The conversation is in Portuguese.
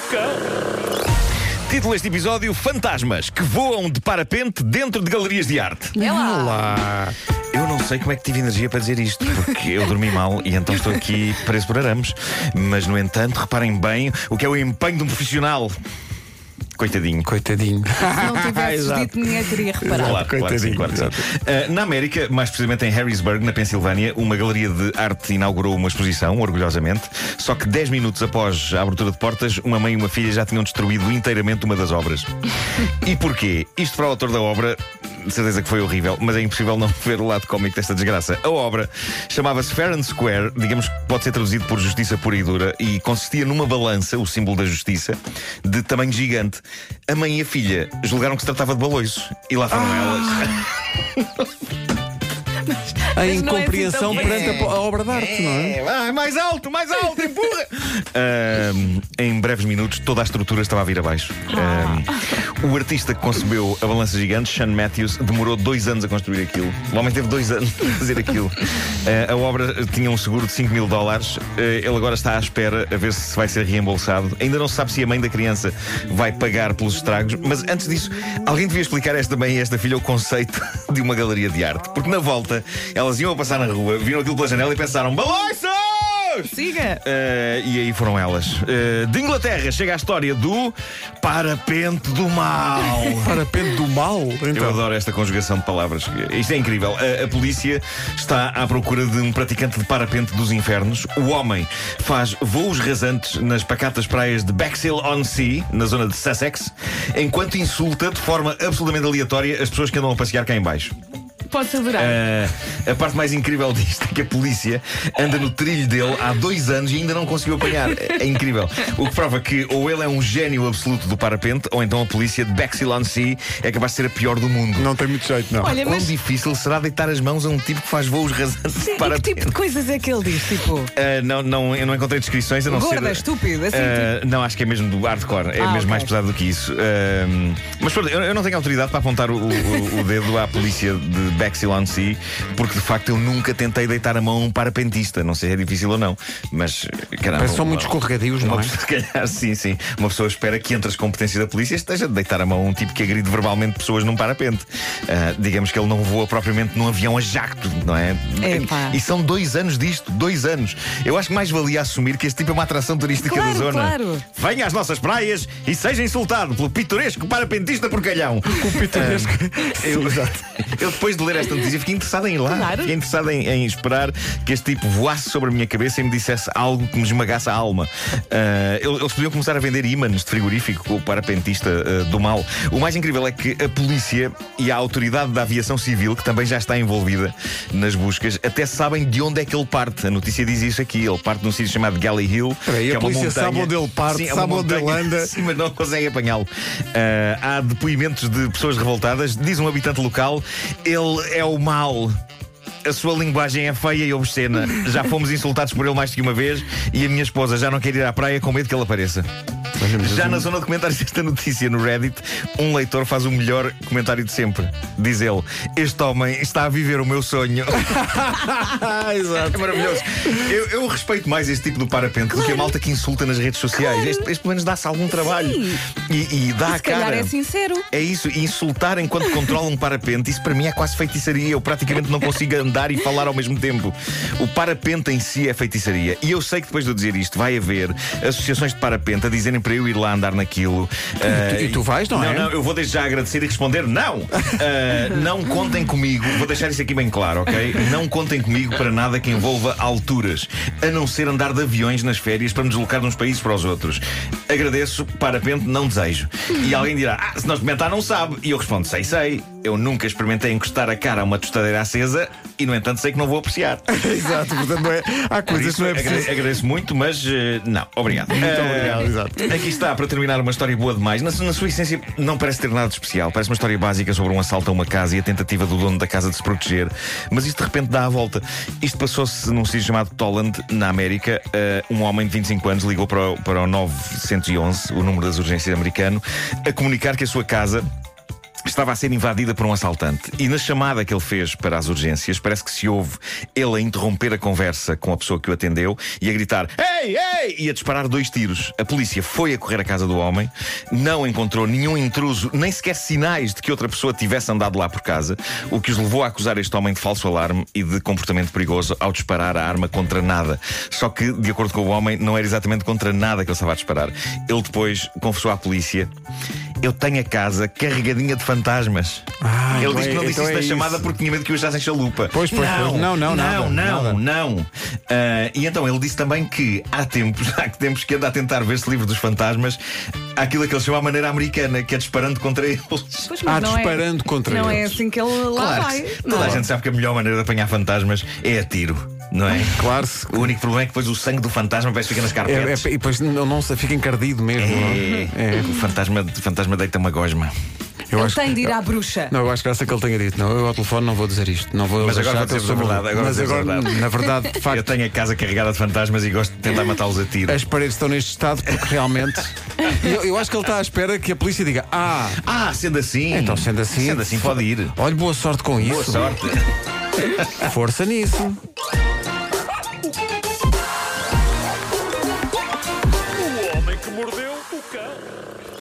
maluca! Título deste episódio: Fantasmas que voam de parapente dentro de galerias de arte. É lá. Olá. Eu não sei como é que tive energia para dizer isto, porque eu dormi mal e então estou aqui preso por arames. Mas, no entanto, reparem bem o que é o empenho de um profissional. Coitadinho. Coitadinho. Se não tivesses Exato. dito, ninguém teria reparado. Claro, claro que sim, Coitadinho, claro que sim. exato. Uh, na América, mais precisamente em Harrisburg, na Pensilvânia, uma galeria de arte inaugurou uma exposição, orgulhosamente. Só que 10 minutos após a abertura de portas, uma mãe e uma filha já tinham destruído inteiramente uma das obras. e porquê? Isto para o autor da obra, de certeza que foi horrível, mas é impossível não ver o lado cómico desta desgraça. A obra chamava-se Fair and Square, digamos que pode ser traduzido por justiça pura e dura, e consistia numa balança, o símbolo da justiça, de tamanho gigante. A mãe e a filha julgaram que se tratava de baloiços. E lá foram elas. A não é incompreensão assim perante a a, obra de arte, não é? Vai, mais alto, mais alto, empurra! Ahm, em breves minutos, toda a estrutura estava a vir abaixo. Ahm, o artista que concebeu a balança gigante, Sean Matthews, demorou dois anos a construir aquilo. O homem teve dois anos a fazer aquilo. Ah, a obra tinha um seguro de 5 mil dólares. Ah, ele agora está à espera a ver se vai ser reembolsado. Ainda não se sabe se a mãe da criança vai pagar pelos estragos, mas antes disso, alguém devia explicar a esta mãe e a esta filha o conceito de uma galeria de arte. Porque na volta, elas iam a passar na rua, viram aquilo pela janela e pensaram: Baloiços! Siga. Uh, e aí foram elas. Uh, de Inglaterra chega a história do parapente do mal. Parapente do mal. Eu Então. adoro esta conjugação de palavras. Isto é incrível. A, a polícia está à procura de um praticante de parapente dos infernos. O homem faz voos rasantes nas pacatas praias de Bexhill-on-Sea, na zona de Sussex, enquanto insulta de forma absolutamente aleatória as pessoas que andam a passear cá em baixo. Podes adorar. Uh, a parte mais incrível disto é que a polícia anda no trilho dele há dois anos e ainda não conseguiu apanhar. É incrível. O que prova que ou ele é um gênio absoluto do parapente, ou então a polícia de Bexhill-on-Sea é capaz de ser a pior do mundo. Não tem muito jeito, não. Olha, Quão mas difícil será deitar as mãos a um tipo que faz voos rasantes sim, de e que parapente? tipo de coisas é que ele diz? Tipo, Uh, não, não, eu não encontrei descrições, a não gorda, ser. estúpido, assim. Uh, não, acho que é mesmo do hardcore, é Ah, mesmo ok. mais pesado do que isso. Uh, mas pronto, eu, eu não tenho autoridade para apontar o, o- o dedo à polícia de Bexhill-on-Sea, porque de facto eu nunca tentei deitar a mão a um parapentista. Não sei se é difícil ou não, mas caramba. Parece que são muito escorregadios, não é? se calhar, sim, sim. Uma pessoa espera que entre as competências da polícia esteja de deitar a mão a um tipo que agride verbalmente pessoas num parapente. Ah, digamos que ele não voa propriamente num avião a jacto, não é? Epá. E são dois anos disto, dois anos. Eu acho que mais valia assumir que este tipo é uma atração turística Claro, da zona. claro. Venha às nossas praias e seja insultado pelo pitoresco parapentista porcalhão. O pitoresco. Eu, eu, depois de ler esta notícia, fiquei interessado em ir lá. Claro. Fiquei interessado em, em esperar que este tipo voasse sobre a minha cabeça e me dissesse algo que me esmagasse a alma. Ah, eles podiam começar a vender ímãs de frigorífico com o parapentista ah, do mal. O mais incrível é que a polícia e a autoridade da aviação civil, que também já está envolvida nas buscas, até sabem de onde é que ele parte. A notícia diz isso aqui. Ele parte num sítio chamado Galley Hill. Peraí, que a é uma polícia sabe montanha- onde ele parte, Sim, é sabe onde ele montanha- anda. Sim, mas não consegue apanhá-lo. Ah, há depoimentos de pessoas revoltadas. Diz um habitante local: ele é o mal. A sua linguagem é feia e obscena. Já fomos insultados por ele mais que uma vez e a minha esposa já não quer ir à praia com medo que ele apareça. Já na zona de comentários desta notícia no Reddit, um leitor faz o melhor comentário de sempre. Diz ele: Este homem está a viver o meu sonho. Exato. É maravilhoso. Eu, eu respeito mais este tipo de parapente do que a malta que insulta nas redes sociais. Este, este pelo menos dá-se algum trabalho. Sim. E, e dá a se calhar cara. é sincero. É isso, e insultar enquanto controla um parapente, isso para mim é quase feitiçaria. Eu praticamente não consigo andar e falar ao mesmo tempo. O parapente em si é feitiçaria. E eu sei que depois de eu dizer isto, vai haver associações de parapente a dizerem para eu ir lá andar naquilo. Ah, e tu vais, não é? Não, não, eu vou desde já agradecer e responder: não! Ah, não contem comigo, vou deixar isso aqui bem claro, ok? Não contem comigo para nada que envolva alturas, a não ser andar de aviões nas férias para me deslocar de uns países para os outros. Agradeço, parapente, não desejo. E alguém dirá: ah, se não experimentar, não sabe. E eu respondo: sei, sei. Eu nunca experimentei encostar a cara a uma tostadeira acesa e, no entanto, sei que não vou apreciar. Exato, portanto não é, há coisas que não é preciso. agradeço muito, mas eh, não, obrigado. Muito Eh, obrigado, exato. Aqui está, para terminar, uma história boa demais. Na, na sua essência, não parece ter nada de especial. Parece uma história básica sobre um assalto a uma casa e a tentativa do dono da casa de se proteger. Mas isto de repente dá a volta. Isto passou-se num sítio chamado Tolland, na América. Eh, um homem de 25 anos ligou para o, para o 911, o número das urgências americano, a comunicar que a sua casa estava a ser invadida por um assaltante. E na chamada que ele fez para as urgências, parece que se ouve ele a interromper a conversa com a pessoa que o atendeu e a gritar: Ei, ei! e a disparar dois tiros. A polícia foi a correr à casa do homem, não encontrou nenhum intruso, nem sequer sinais de que outra pessoa tivesse andado lá por casa, o que os levou a acusar este homem de falso alarme e de comportamento perigoso ao disparar a arma contra nada. Só que, de acordo com o homem, não era exatamente contra nada que ele estava a disparar. Ele depois confessou à polícia. Eu tenho a casa carregadinha de fantasmas. Ah, Ele então diz que é- não disse então isso é na isso. chamada porque tinha medo que o achassem chalupa. Pois, pois, não, pois. Não, não, não, nada, não, nada. não. Ah, e então ele disse também que há tempos, há tempos que anda a tentar ver-se livre dos fantasmas, aquilo que ele chama a maneira americana, que é disparando contra eles. Pois, mas Ah, não disparando é, contra Não é eles. assim que ele lá Claro, vai. que Não. toda a gente sabe que a melhor maneira de apanhar fantasmas é a tiro, não é? Claro. se- O único problema é que depois o sangue do fantasma vai ficar nas É, carpetes. é- e depois não, não se fica encardido mesmo. É, não? O fantasma, o fantasma deita uma gosma. Eu Ele acho tem que- de ir à bruxa. Não, eu acho graça que ele tenha dito. Não, eu ao telefone não vou dizer isto. Não vou Mas agora vou eu sou a verdade, agora Mas agora, verdade. na verdade, de Eu facto, tenho a casa carregada de fantasmas e gosto de tentar matá-los a tiro. as paredes estão neste estado porque realmente. eu, eu acho que ele está à espera que a polícia diga: Ah, Ah, sendo assim. então sendo assim. Sendo assim, pode ir. Olha, boa sorte com Boa isso. sorte. Força nisso.